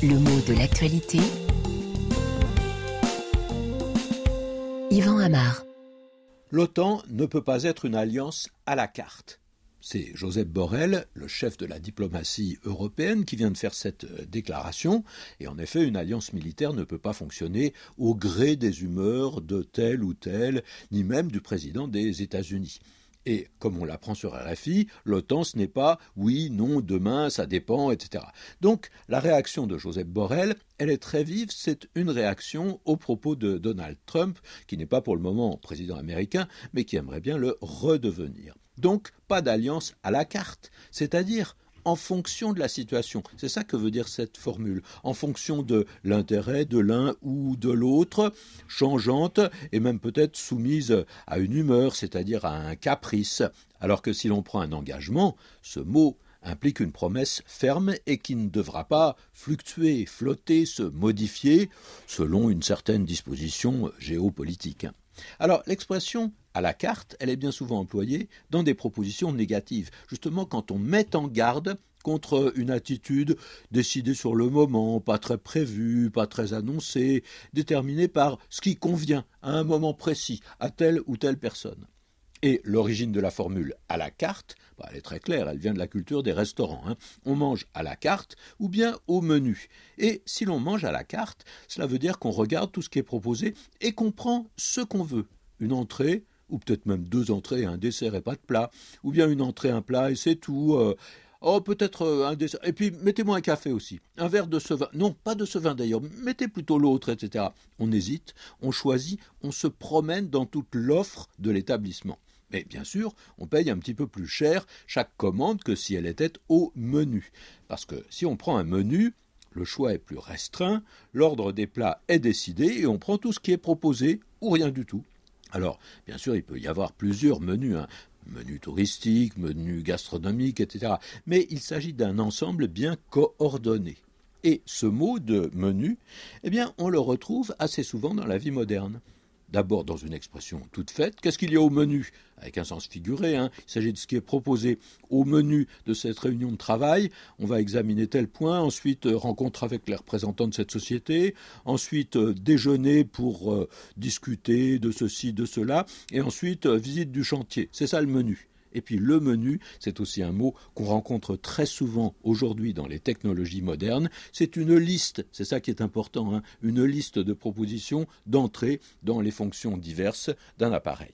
Le mot de l'actualité. Yvan Amar. L'OTAN ne peut pas être une alliance à la carte. C'est Joseph Borrell, le chef de la diplomatie européenne, qui vient de faire cette euh, déclaration. Et en effet, une alliance militaire ne peut pas fonctionner au gré des humeurs de tel ou tel, ni même du président des États-Unis. Et comme on l'apprend sur RFI, l'OTAN, ce n'est pas oui, non, demain, ça dépend, etc. Donc la réaction de Joseph Borrell, elle est très vive, c'est une réaction aux propos de Donald Trump, qui n'est pas pour le moment président américain, mais qui aimerait bien le redevenir. Donc pas d'alliance à la carte, c'est-à-dire en fonction de la situation. C'est ça que veut dire cette formule. En fonction de l'intérêt de l'un ou de l'autre, changeante et même peut-être soumise à une humeur, c'est-à-dire à un caprice. Alors que si l'on prend un engagement, ce mot implique une promesse ferme et qui ne devra pas fluctuer, flotter, se modifier selon une certaine disposition géopolitique. Alors l'expression à la carte, elle est bien souvent employée dans des propositions négatives, justement quand on met en garde contre une attitude décidée sur le moment, pas très prévue, pas très annoncée, déterminée par ce qui convient à un moment précis à telle ou telle personne. Et l'origine de la formule à la carte, bah, elle est très claire, elle vient de la culture des restaurants. Hein. On mange à la carte ou bien au menu. Et si l'on mange à la carte, cela veut dire qu'on regarde tout ce qui est proposé et qu'on prend ce qu'on veut. Une entrée, ou peut-être même deux entrées, un dessert et pas de plat, ou bien une entrée, un plat et c'est tout. Euh, oh, peut-être euh, un dessert. Et puis, mettez-moi un café aussi. Un verre de ce vin. Non, pas de ce vin d'ailleurs. Mettez plutôt l'autre, etc. On hésite, on choisit, on se promène dans toute l'offre de l'établissement. Mais bien sûr, on paye un petit peu plus cher chaque commande que si elle était au menu. Parce que si on prend un menu, le choix est plus restreint, l'ordre des plats est décidé et on prend tout ce qui est proposé ou rien du tout. Alors, bien sûr, il peut y avoir plusieurs menus, hein. menu touristique, menu etc. Mais il s'agit d'un ensemble bien coordonné. Et ce mot de menu, eh bien, on le retrouve assez souvent dans la vie moderne d'abord dans une expression toute faite. Qu'est-ce qu'il y a au menu? Avec un sens figuré, hein. il s'agit de ce qui est proposé au menu de cette réunion de travail. On va examiner tel point, ensuite euh, rencontre avec les représentants de cette société, ensuite euh, déjeuner pour euh, discuter de ceci, de cela, et ensuite visite du chantier. C'est ça le menu. Et puis le menu, c'est aussi un mot qu'on rencontre très souvent aujourd'hui dans les technologies modernes. C'est une liste, c'est ça qui est important, hein, une liste de propositions d'entrée dans les fonctions diverses d'un appareil.